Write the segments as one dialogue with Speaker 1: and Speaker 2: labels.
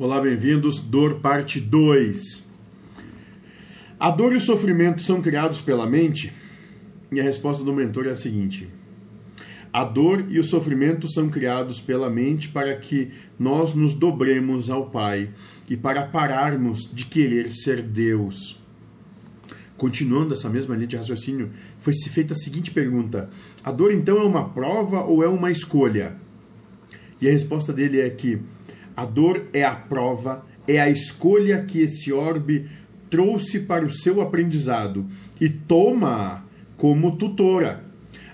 Speaker 1: Olá, bem-vindos. Dor, parte 2. A dor e o sofrimento são criados pela mente? E a resposta do mentor é a seguinte: A dor e o sofrimento são criados pela mente para que nós nos dobremos ao Pai e para pararmos de querer ser Deus. Continuando essa mesma linha de raciocínio, foi se feita a seguinte pergunta: A dor então é uma prova ou é uma escolha? E a resposta dele é que a dor é a prova, é a escolha que esse orbe trouxe para o seu aprendizado e toma como tutora.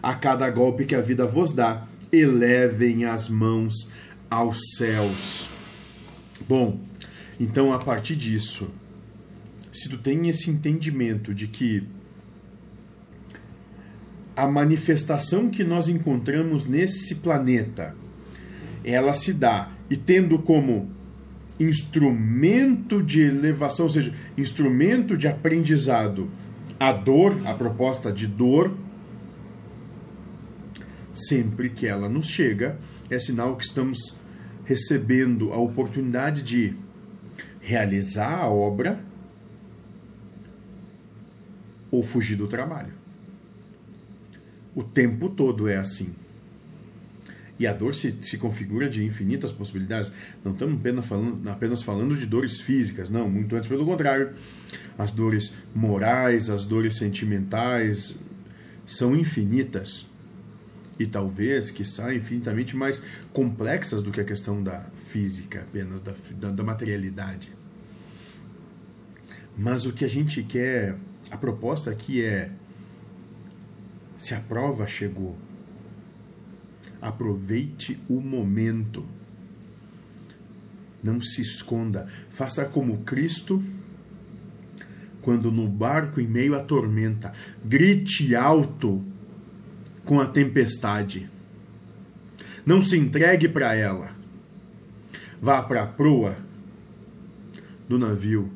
Speaker 1: A cada golpe que a vida vos dá, elevem as mãos aos céus. Bom, então a partir disso, se tu tem esse entendimento de que a manifestação que nós encontramos nesse planeta, ela se dá e tendo como instrumento de elevação, ou seja, instrumento de aprendizado, a dor, a proposta de dor, sempre que ela nos chega, é sinal que estamos recebendo a oportunidade de realizar a obra ou fugir do trabalho. O tempo todo é assim. E a dor se, se configura de infinitas possibilidades. Não estamos apenas falando, apenas falando de dores físicas, não, muito antes pelo contrário. As dores morais, as dores sentimentais são infinitas. E talvez, que saem infinitamente mais complexas do que a questão da física, apenas da, da, da materialidade. Mas o que a gente quer, a proposta aqui é: se a prova chegou, Aproveite o momento. Não se esconda. Faça como Cristo quando no barco em meio à tormenta. Grite alto com a tempestade. Não se entregue para ela. Vá para a proa do navio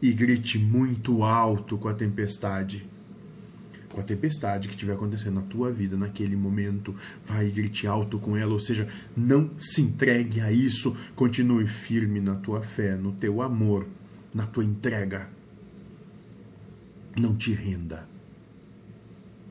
Speaker 1: e grite muito alto com a tempestade com a tempestade que estiver acontecendo na tua vida naquele momento, vai grite alto com ela, ou seja, não se entregue a isso, continue firme na tua fé, no teu amor, na tua entrega. Não te renda.